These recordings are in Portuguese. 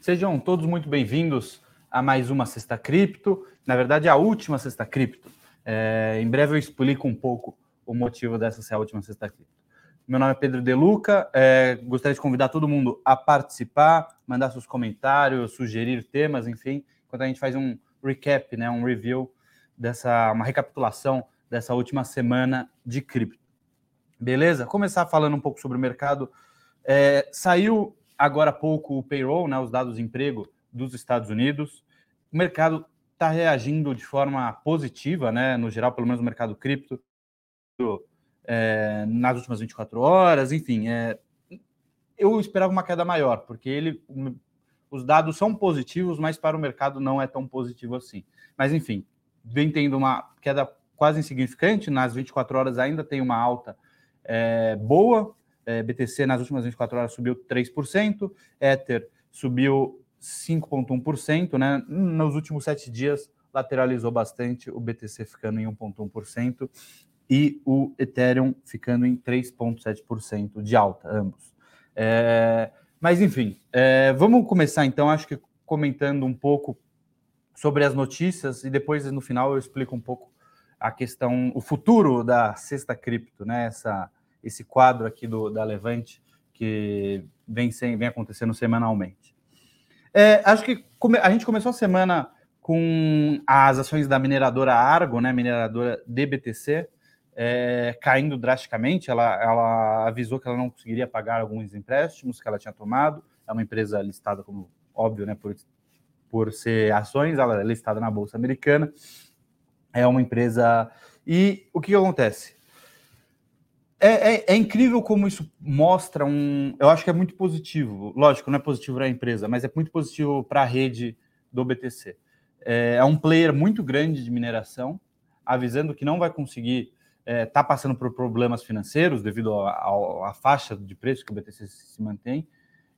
Sejam todos muito bem-vindos a mais uma Sexta Cripto, na verdade, a última Sexta Cripto. É, em breve eu explico um pouco o motivo dessa ser a última Sexta Cripto. Meu nome é Pedro Deluca, é, gostaria de convidar todo mundo a participar, mandar seus comentários, sugerir temas, enfim, enquanto a gente faz um recap, né, um review dessa, uma recapitulação dessa última semana de cripto. Beleza? Começar falando um pouco sobre o mercado. É, saiu agora há pouco o payroll, né, os dados de emprego dos Estados Unidos. O mercado está reagindo de forma positiva, né, no geral, pelo menos o mercado cripto, é, nas últimas 24 horas, enfim. É, eu esperava uma queda maior, porque ele, os dados são positivos, mas para o mercado não é tão positivo assim. Mas, enfim, vem tendo uma queda quase insignificante, nas 24 horas ainda tem uma alta é, boa, é, BTC nas últimas 24 horas subiu 3%, Ether subiu 5,1%, né? Nos últimos sete dias lateralizou bastante, o BTC ficando em 1,1% e o Ethereum ficando em 3,7% de alta, ambos. É, mas enfim, é, vamos começar então, acho que comentando um pouco sobre as notícias e depois no final eu explico um pouco a questão, o futuro da sexta cripto, né? Essa, esse quadro aqui do, da Levante que vem, sem, vem acontecendo semanalmente. É, acho que come, a gente começou a semana com as ações da mineradora Argo, né, mineradora DBTC, é, caindo drasticamente. Ela, ela avisou que ela não conseguiria pagar alguns empréstimos que ela tinha tomado. É uma empresa listada, como óbvio, né, por, por ser ações, ela é listada na Bolsa Americana. É uma empresa. E o que, que acontece? É, é, é, incrível como isso mostra um. Eu acho que é muito positivo. Lógico, não é positivo para a empresa, mas é muito positivo para a rede do BTC. É, é, um player muito grande de mineração, avisando que não vai conseguir estar é, tá passando por problemas financeiros devido à faixa de preço que o BTC se mantém.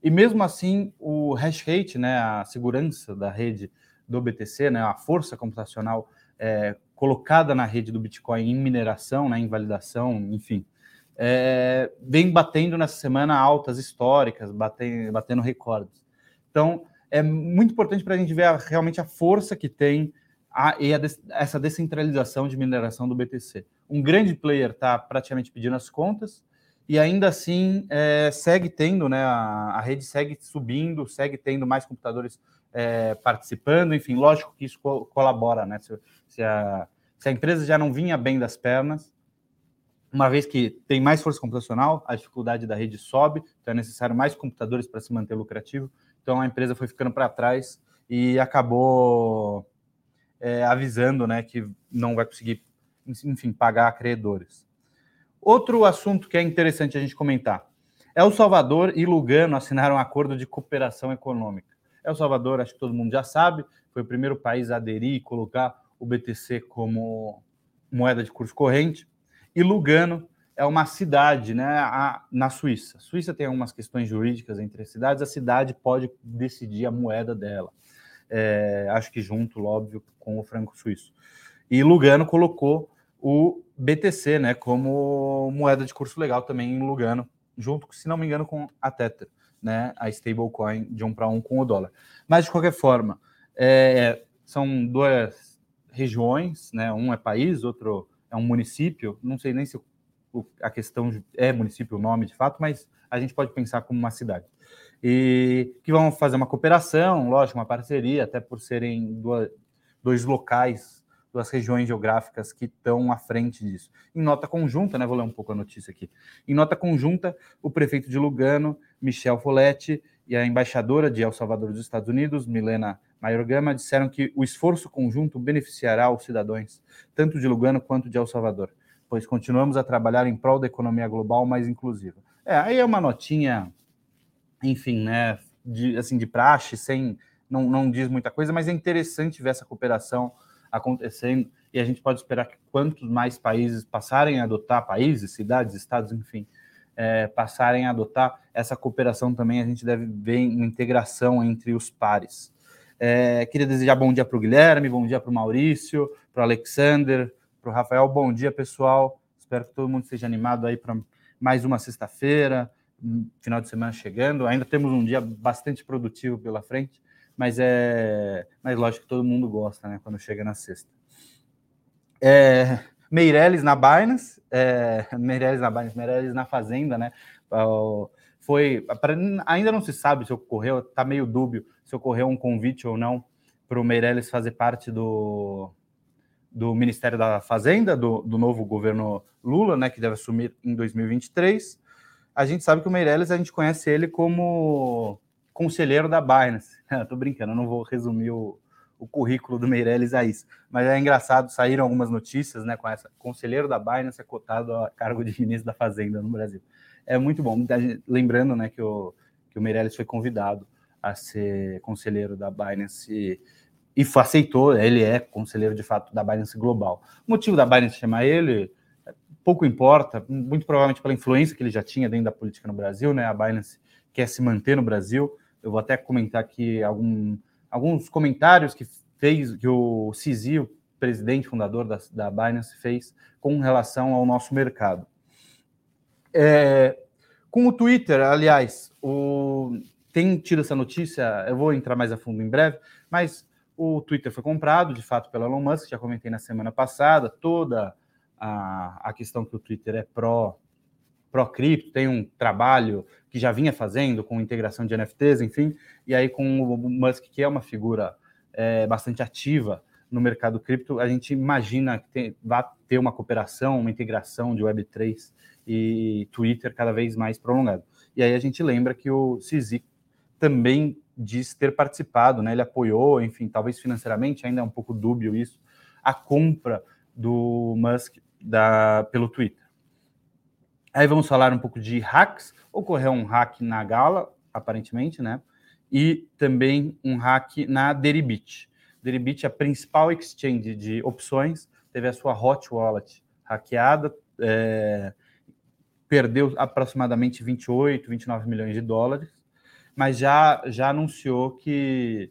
E mesmo assim, o hash rate, né, a segurança da rede do BTC, né, a força computacional é, colocada na rede do Bitcoin em mineração, né, em validação, enfim, é, vem batendo nessa semana altas históricas, batendo, batendo recordes. Então, é muito importante para a gente ver a, realmente a força que tem a, a, essa descentralização de mineração do BTC. Um grande player está praticamente pedindo as contas e ainda assim é, segue tendo, né, a, a, rede segue subindo, segue tendo mais computadores é, participando, enfim, lógico que isso co colabora, né? Se, se, a, se a empresa já não vinha bem das pernas, uma vez que tem mais força computacional, a dificuldade da rede sobe, então é necessário mais computadores para se manter lucrativo. Então a empresa foi ficando para trás e acabou é, avisando né, que não vai conseguir, enfim, pagar credores. Outro assunto que é interessante a gente comentar. El Salvador e Lugano assinaram um acordo de cooperação econômica. El Salvador, acho que todo mundo já sabe, foi o primeiro país a aderir e colocar o BTC como moeda de curso corrente e Lugano é uma cidade né, a, na Suíça. A Suíça tem algumas questões jurídicas entre as cidades, a cidade pode decidir a moeda dela. É, acho que junto, óbvio, com o franco suíço. E Lugano colocou o BTC né, como moeda de curso legal também em Lugano, junto, se não me engano, com a Tether, né, a stablecoin de um para um com o dólar. Mas, de qualquer forma, é, são duas regiões, né, um é país, outro é um município, não sei nem se a questão é município o nome de fato, mas a gente pode pensar como uma cidade. E que vão fazer uma cooperação, lógico, uma parceria, até por serem duas, dois locais, duas regiões geográficas que estão à frente disso. Em nota conjunta, né, vou ler um pouco a notícia aqui. Em nota conjunta, o prefeito de Lugano, Michel Folletti, e a embaixadora de El Salvador dos Estados Unidos, Milena Maior Gama, disseram que o esforço conjunto beneficiará os cidadãos, tanto de Lugano quanto de El Salvador, pois continuamos a trabalhar em prol da economia global mais inclusiva. É, aí é uma notinha, enfim, né, de, assim, de praxe, sem, não, não diz muita coisa, mas é interessante ver essa cooperação acontecendo e a gente pode esperar que quantos mais países passarem a adotar, países, cidades, estados, enfim, é, passarem a adotar essa cooperação também, a gente deve ver uma integração entre os pares. É, queria desejar bom dia para o Guilherme, bom dia para o Maurício, para o Alexander, para o Rafael. Bom dia, pessoal. Espero que todo mundo esteja animado aí para mais uma sexta-feira, final de semana chegando, ainda temos um dia bastante produtivo pela frente, mas é, mas lógico que todo mundo gosta, né, quando chega na sexta. É, na Binance, é, na Binance, Meirelles na Fazenda, né? Foi, ainda não se sabe se ocorreu, está meio dúbio se ocorreu um convite ou não para o Meirelles fazer parte do, do Ministério da Fazenda, do, do novo governo Lula, né, que deve assumir em 2023. A gente sabe que o Meirelles, a gente conhece ele como conselheiro da Binance. Estou brincando, não vou resumir o, o currículo do Meirelles a isso. Mas é engraçado, saíram algumas notícias né, com essa. Conselheiro da Binance é cotado a cargo de ministro da Fazenda no Brasil. É muito bom. Lembrando né, que, o, que o Meirelles foi convidado a ser conselheiro da Binance e, aceitou, ele é conselheiro de fato da Binance Global. O motivo da Binance chamar ele pouco importa, muito provavelmente pela influência que ele já tinha dentro da política no Brasil, né? A Binance quer se manter no Brasil. Eu vou até comentar aqui algum, alguns comentários que fez que o Cizi, o presidente fundador da, da Binance, fez com relação ao nosso mercado. É, com o Twitter, aliás, o, tem tido essa notícia, eu vou entrar mais a fundo em breve, mas o Twitter foi comprado, de fato, pelo Elon Musk, já comentei na semana passada, toda a, a questão que o Twitter é pró pró cripto, tem um trabalho que já vinha fazendo com integração de NFTs, enfim, e aí com o Musk, que é uma figura é, bastante ativa no mercado cripto, a gente imagina que tem, vai ter uma cooperação, uma integração de Web3 e Twitter cada vez mais prolongado. E aí a gente lembra que o CZ também diz ter participado, né? Ele apoiou, enfim, talvez financeiramente, ainda é um pouco dúbio isso, a compra do Musk da, pelo Twitter. Aí vamos falar um pouco de hacks. Ocorreu um hack na Gala, aparentemente, né? E também um hack na Deribit. Deribit é a principal exchange de opções, teve a sua hot wallet hackeada, é, perdeu aproximadamente 28, 29 milhões de dólares mas já, já anunciou que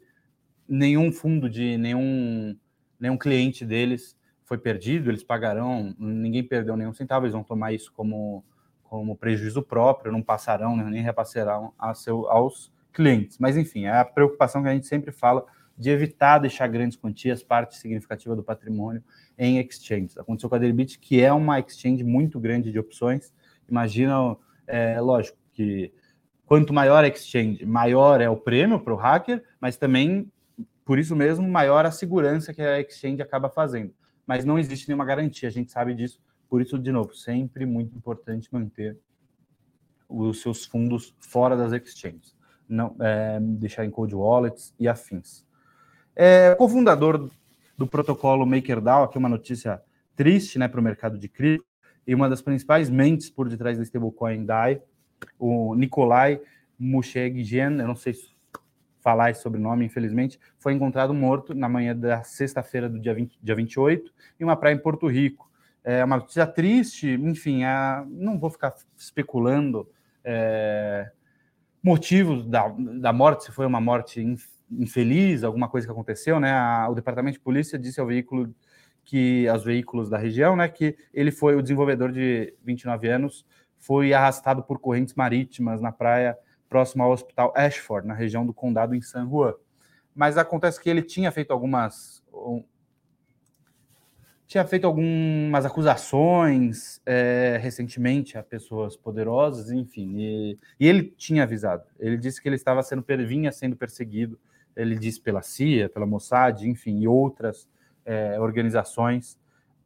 nenhum fundo de nenhum, nenhum cliente deles foi perdido, eles pagarão, ninguém perdeu nenhum centavo, eles vão tomar isso como, como prejuízo próprio, não passarão, nem repassarão a seu, aos clientes. Mas, enfim, é a preocupação que a gente sempre fala de evitar deixar grandes quantias, parte significativa do patrimônio, em exchanges. Aconteceu com a Deribit, que é uma exchange muito grande de opções. Imagina, é, lógico, que quanto maior a exchange, maior é o prêmio para o hacker, mas também, por isso mesmo, maior a segurança que a exchange acaba fazendo. Mas não existe nenhuma garantia, a gente sabe disso. Por isso, de novo, sempre muito importante manter os seus fundos fora das exchanges, não é, deixar em cold wallets e afins. É, cofundador do protocolo MakerDAO, aqui uma notícia triste né, para o mercado de cripto, e uma das principais mentes por detrás da stablecoin DAI, o Nikolai Musheggen, eu não sei falar esse sobrenome, infelizmente, foi encontrado morto na manhã da sexta-feira do dia, 20, dia 28 em uma praia em Porto Rico. É uma notícia triste, enfim, é, não vou ficar especulando é, motivos da, da morte, se foi uma morte infeliz, alguma coisa que aconteceu, né? A, o departamento de polícia disse ao veículo que aos veículos da região, né, que ele foi o desenvolvedor de 29 anos foi arrastado por correntes marítimas na praia próxima ao hospital Ashford, na região do condado em San Juan. Mas acontece que ele tinha feito algumas um, tinha feito algumas acusações é, recentemente a pessoas poderosas, enfim, e, e, ele tinha avisado. Ele disse que ele estava sendo vinha sendo perseguido. Ele disse pela CIA, pela Mossad, enfim, e outras é, organizações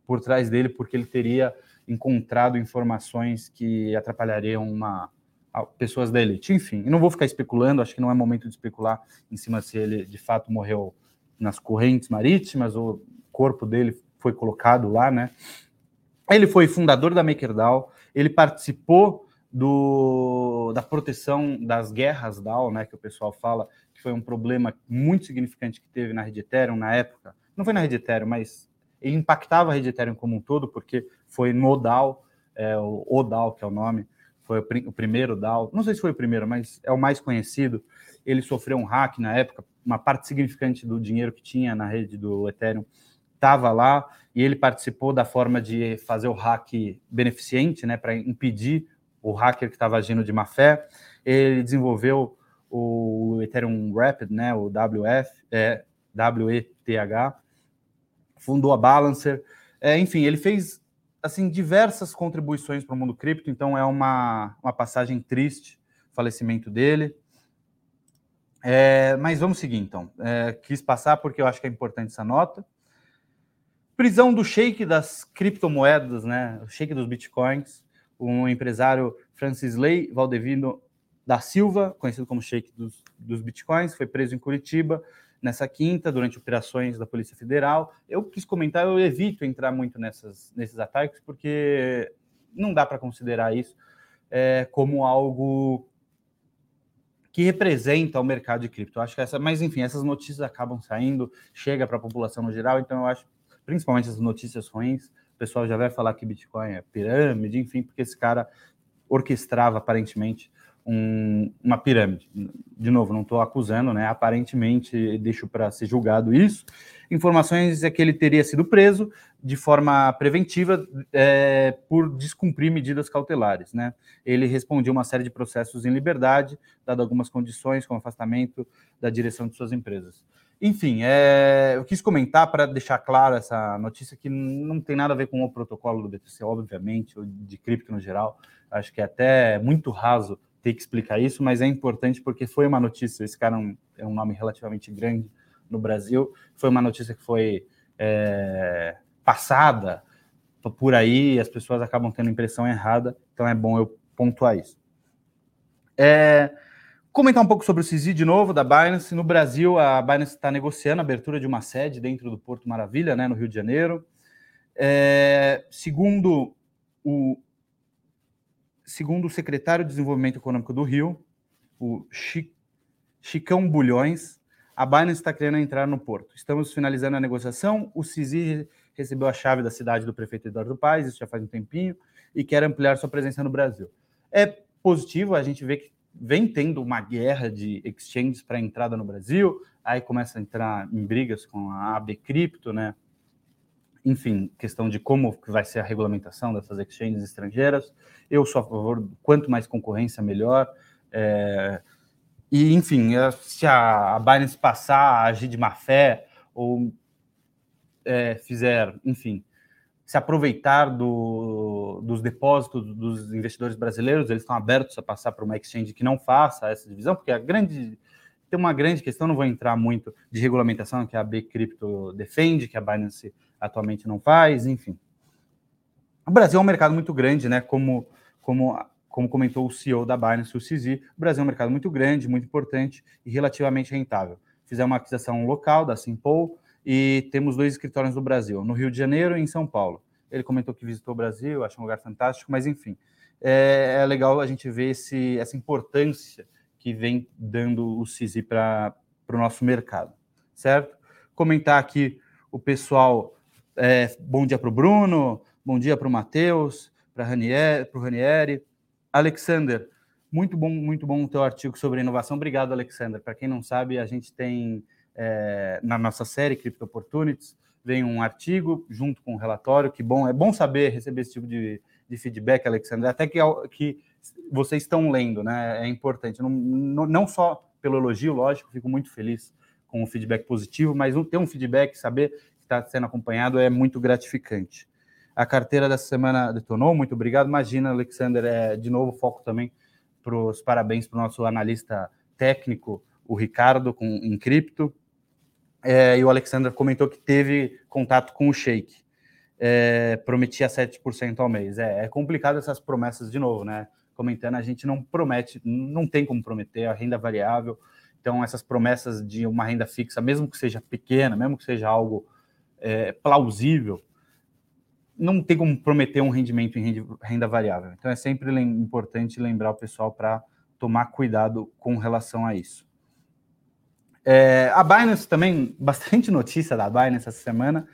por trás dele, porque ele teria encontrado informações que atrapalhariam uma, pessoas da elite. Enfim, não vou ficar especulando, acho que não é momento de especular em cima se ele de fato morreu nas correntes marítimas ou o corpo dele foi colocado lá, né? Ele foi fundador da MakerDAO, ele participou do, da proteção das guerras DAO, né, que o pessoal fala, foi um problema muito significante que teve na rede Ethereum na época. Não foi na rede Ethereum, mas ele impactava a rede Ethereum como um todo, porque foi no DAO, é, o DAO, que é o nome, foi o, o, primeiro DAO, não sei se foi o primeiro, mas é o mais conhecido. Ele sofreu um hack na época, uma parte significante do dinheiro que tinha na rede do Ethereum estava lá, e ele participou da forma de fazer o hack beneficente, né, para impedir o hacker que estava agindo de má fé. Ele desenvolveu o Ethereum Rapid, né, o WF, é, WETH, fundou a Balancer, é, enfim, ele fez assim diversas contribuições para o mundo cripto, então é uma, uma passagem triste o falecimento dele. É, mas vamos seguir então. É, quis passar porque eu acho que é importante essa nota. Prisão do shake das criptomoedas, né? O shake dos bitcoins. Um empresário Francis Ley Valdevino da Silva, conhecido como shake dos, dos bitcoins, foi preso em Curitiba nessa quinta, durante operações da Polícia Federal. Eu quis comentar, eu evito entrar muito nessas, nesses ataques, porque não dá para considerar isso é, como algo que representa o mercado de cripto. Acho que essa, mas enfim, essas notícias acabam saindo, chega para a população no geral, então eu acho, principalmente as notícias ruins, o pessoal já vai falar que Bitcoin é pirâmide, enfim, porque esse cara orquestrava aparentemente um, uma pirâmide. De novo, não estou acusando, né? Aparentemente, deixo para ser julgado isso. Informações é que ele teria sido preso de forma preventiva é, por descumprir medidas cautelares, né? Ele respondia uma série de processos em liberdade, dado algumas condições, como afastamento da direção de suas empresas. Enfim, é, eu quis comentar para deixar claro essa notícia que não tem nada a ver com o protocolo do BTC, obviamente, ou de cripto no geral. Acho que é até muito raso ter que explicar isso, mas é importante porque foi uma notícia. Esse cara é um, é um nome relativamente grande no Brasil. Foi uma notícia que foi é, passada por aí, as pessoas acabam tendo impressão errada, então é bom eu pontuar isso. É, comentar um pouco sobre o CISI de novo, da Binance. No Brasil, a Binance está negociando a abertura de uma sede dentro do Porto Maravilha, né, no Rio de Janeiro. É, segundo o segundo o secretário de Desenvolvimento Econômico do Rio, o Chicão Bulhões, a Binance está querendo entrar no porto. Estamos finalizando a negociação. O CISI recebeu a chave da cidade do prefeito Eduardo Paes, isso já faz um tempinho, e quer ampliar sua presença no Brasil. É positivo, a gente vê que vem tendo uma guerra de exchanges para entrada no Brasil, aí começa a entrar em brigas com a AB Cripto, né? Enfim, questão de como vai ser a regulamentação dessas exchanges estrangeiras. Eu sou a favor, quanto mais concorrência, melhor. É, e, enfim, é, se a, Binance passar a agir de má fé ou é, fizer, enfim, se aproveitar do, dos depósitos dos investidores brasileiros, eles estão abertos a passar para uma exchange que não faça essa divisão, porque a grande tem uma grande questão, não vou entrar muito de regulamentação que a B Crypto defende, que a Binance atualmente não faz, enfim. O Brasil é um mercado muito grande, né? Como, como, como comentou o CEO da Binance, o Cizi, o Brasil é um mercado muito grande, muito importante e relativamente rentável. Fizemos uma aquisição local da Simpol e temos dois escritórios no Brasil, no Rio de Janeiro e em São Paulo. Ele comentou que visitou o Brasil, acha um lugar fantástico, mas enfim, é, é legal a gente ver esse, essa importância que vem dando o CISI para o nosso mercado, certo? Comentar aqui o pessoal, é, bom dia para o Bruno, bom dia para o Matheus, para o Ranieri. Alexander, muito bom, muito bom o teu artigo sobre inovação. Obrigado, Alexander. Para quem não sabe, a gente tem é, na nossa série Crypto Opportunities, vem um artigo junto com um relatório, que bom, é bom saber receber esse tipo de, de feedback, Alexander, até que, que vocês estão lendo, né? É importante. Não, não só pelo elogio, lógico, fico muito feliz com o feedback positivo, mas ter um feedback, saber está sendo acompanhado é muito gratificante. A carteira dessa semana detonou, muito obrigado. Imagina, Alexander, é, de novo, foco também para os parabéns para o nosso analista técnico, o Ricardo, com, em cripto. É, e o Alexander comentou que teve contato com o Sheik. É, prometia 7% ao mês. É, é complicado essas promessas de novo, né? comentando, a gente não promete, não tem como prometer a renda variável. Então, essas promessas de uma renda fixa, mesmo que seja pequena, mesmo que seja algo é, plausível, não tem como prometer um rendimento em renda variável. Então, é sempre importante lembrar o pessoal para tomar cuidado com relação a isso. É, a Binance também, bastante notícia da Binance essa semana,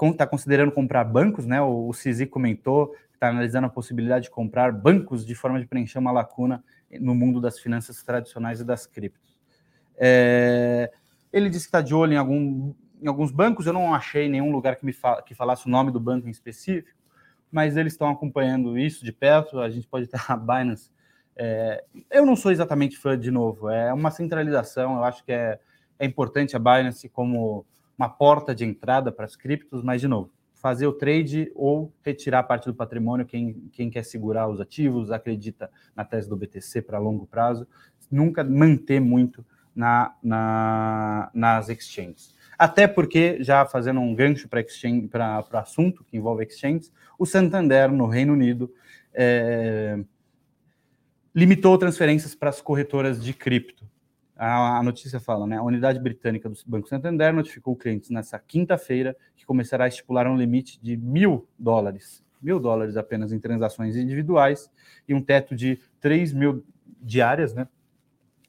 está considerando comprar bancos, né? O, o Cizi comentou está analisando a possibilidade de comprar bancos de forma de preencher uma lacuna no mundo das finanças tradicionais e das criptos. É, ele disse que está de olho em, algum, em, alguns bancos, eu não achei nenhum lugar que me que falasse o nome do banco em específico, mas eles estão acompanhando isso de perto. A gente pode ter a Binance. É, eu não sou exatamente fã, de novo, é uma centralização. Eu acho que é, é importante a Binance como uma porta de entrada para as criptos, mas, de novo, fazer o trade ou retirar parte do patrimônio, quem, quem quer segurar os ativos, acredita na tese do BTC para longo prazo, nunca manter muito na, na, nas exchanges. Até porque, já fazendo um gancho para o assunto que envolve exchanges, o Santander, no Reino Unido, é, limitou transferências para as corretoras de cripto. A, a, notícia fala, né? A unidade britânica do Banco Santander notificou clientes nessa quinta-feira que começará a estipular um limite de mil dólares, mil dólares apenas em transações individuais e um teto de 3 mil diárias, né?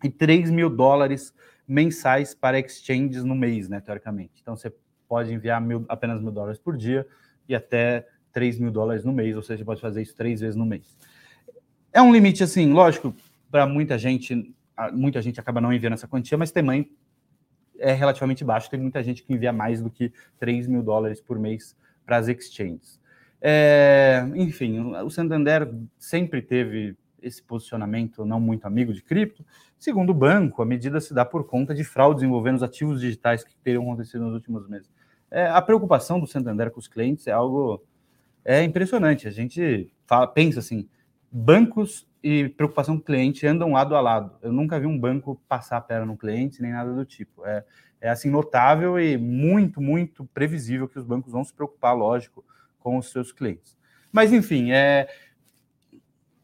E 3 mil dólares mensais para exchanges no mês, né, teoricamente. Então você pode enviar mil, apenas mil dólares por dia e até 3 mil dólares no mês, ou seja, pode fazer isso três vezes no mês. É um limite, assim, lógico, para muita gente, muita gente acaba não enviando essa quantia, mas também é relativamente baixo. Tem muita gente que envia mais do que 3 mil dólares por mês para as exchanges. É, enfim, o Santander sempre teve esse posicionamento não muito amigo de cripto. Segundo o banco, a medida se dá por conta de fraudes envolvendo os ativos digitais que teriam acontecido nos últimos meses. É, a preocupação do Santander com os clientes é algo é impressionante. A gente fala, pensa assim, bancos e preocupação com o cliente andam lado a lado. Eu nunca vi um banco passar a perna no cliente, nem nada do tipo. É, é assim notável e muito, muito previsível que os bancos vão se preocupar, lógico, com os seus clientes. Mas enfim, é,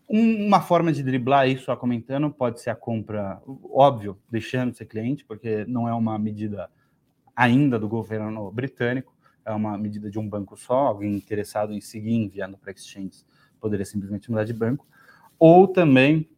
uma forma de driblar isso, só comentando, pode ser a compra, óbvio, deixando de ser cliente, porque não é uma medida ainda do governo britânico, é uma medida de um banco só, alguém interessado em seguir enviando para exchanges poderia simplesmente mudar de banco, ou também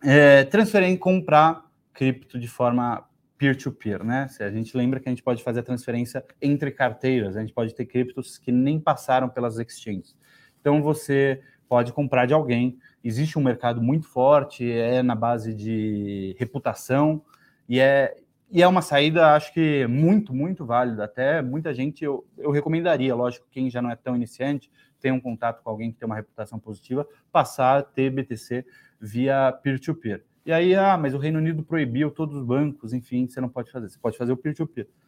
é, transferir e comprar cripto de forma peer-to-peer, -peer, né? Se a gente lembra que a gente pode fazer a transferência entre carteiras, a gente pode ter criptos que nem passaram pelas exchanges. Então você pode comprar de alguém. Existe um mercado muito forte, é na base de reputação e é, e é uma saída, acho que muito, muito válida. Até muita gente eu, eu recomendaria, lógico, quem já não é tão iniciante, tem um contato com alguém que tem uma reputação positiva, passar a ter BTC via peer-to-peer. -peer. E aí, ah, mas o Reino Unido proibiu todos os bancos, enfim, você não pode fazer. Você pode fazer o peer-to-peer. -peer.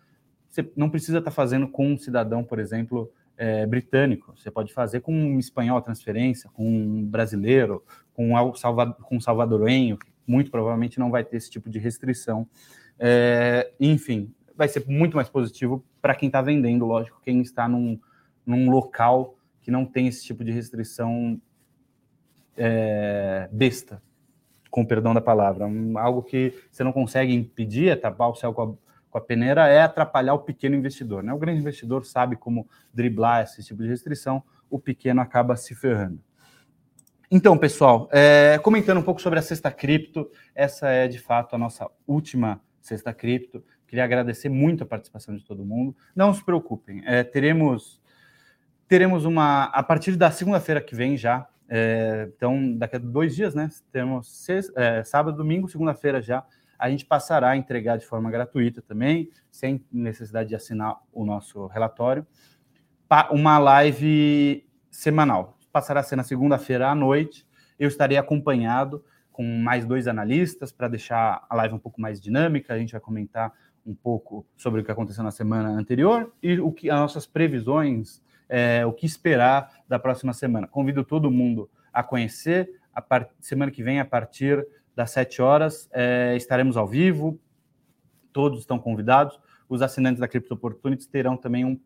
Você não precisa estar fazendo com um cidadão, por exemplo, é, britânico. Você pode fazer com um espanhol transferência, com um brasileiro, com um, salva, com um salvadorenho, muito provavelmente não vai ter esse tipo de restrição. É, enfim, vai ser muito mais positivo para quem está vendendo, lógico, quem está num, num local que não tem esse tipo de restrição é, besta, com perdão da palavra. Algo que você não consegue impedir, é tapar o céu com a a peneira é atrapalhar o pequeno investidor. Né? O grande investidor sabe como driblar esse tipo de restrição, o pequeno acaba se ferrando. Então, pessoal, é, comentando um pouco sobre a Sexta Cripto, essa é de fato a nossa última Sexta Cripto. Queria agradecer muito a participação de todo mundo. Não se preocupem, é, teremos teremos uma a partir da segunda-feira que vem já. É, então, daqui a dois dias, né? Temos sexta, é, sábado, domingo, segunda-feira já a gente passará a entregar de forma gratuita também, sem necessidade de assinar o nosso relatório, uma live semanal. Passará a ser na segunda-feira à noite. Eu estarei acompanhado com mais dois analistas para deixar a live um pouco mais dinâmica. A gente vai comentar um pouco sobre o que aconteceu na semana anterior e o que as nossas previsões, é, o que esperar da próxima semana. Convido todo mundo a conhecer a part... semana que vem a partir das 7 horas. É, estaremos ao vivo, todos estão convidados. Os assinantes da Crypto Opportunities terão também um,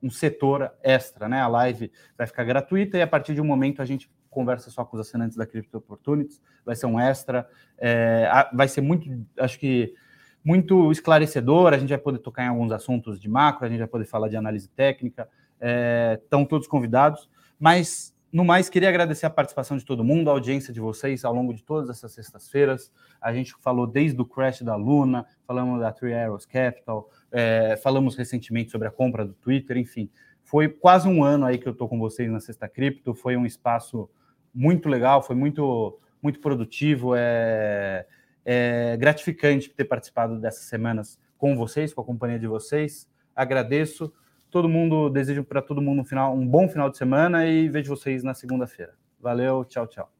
um setor extra, né? A live vai ficar gratuita e a partir de um momento a gente conversa só com os assinantes da Crypto Opportunities, vai ser um extra, é, vai ser muito, acho que muito esclarecedor, a gente vai poder tocar em alguns assuntos de macro, a gente vai poder falar de análise técnica, é, estão todos convidados, mas no mais, queria agradecer a participação de todo mundo, a audiência de vocês ao longo de todas essas sextas-feiras. A gente falou desde o crash da Luna, falamos da Three Arrows Capital, é, falamos recentemente sobre a compra do Twitter, enfim. Foi quase um ano aí que eu estou com vocês na Sexta Cripto, foi um espaço muito legal, foi muito, muito produtivo, é, é gratificante ter participado dessas semanas com vocês, com a companhia de vocês. Agradeço. Todo mundo desejo para todo mundo um, final, um bom final de semana e vejo vocês na segunda-feira. Valeu, tchau, tchau.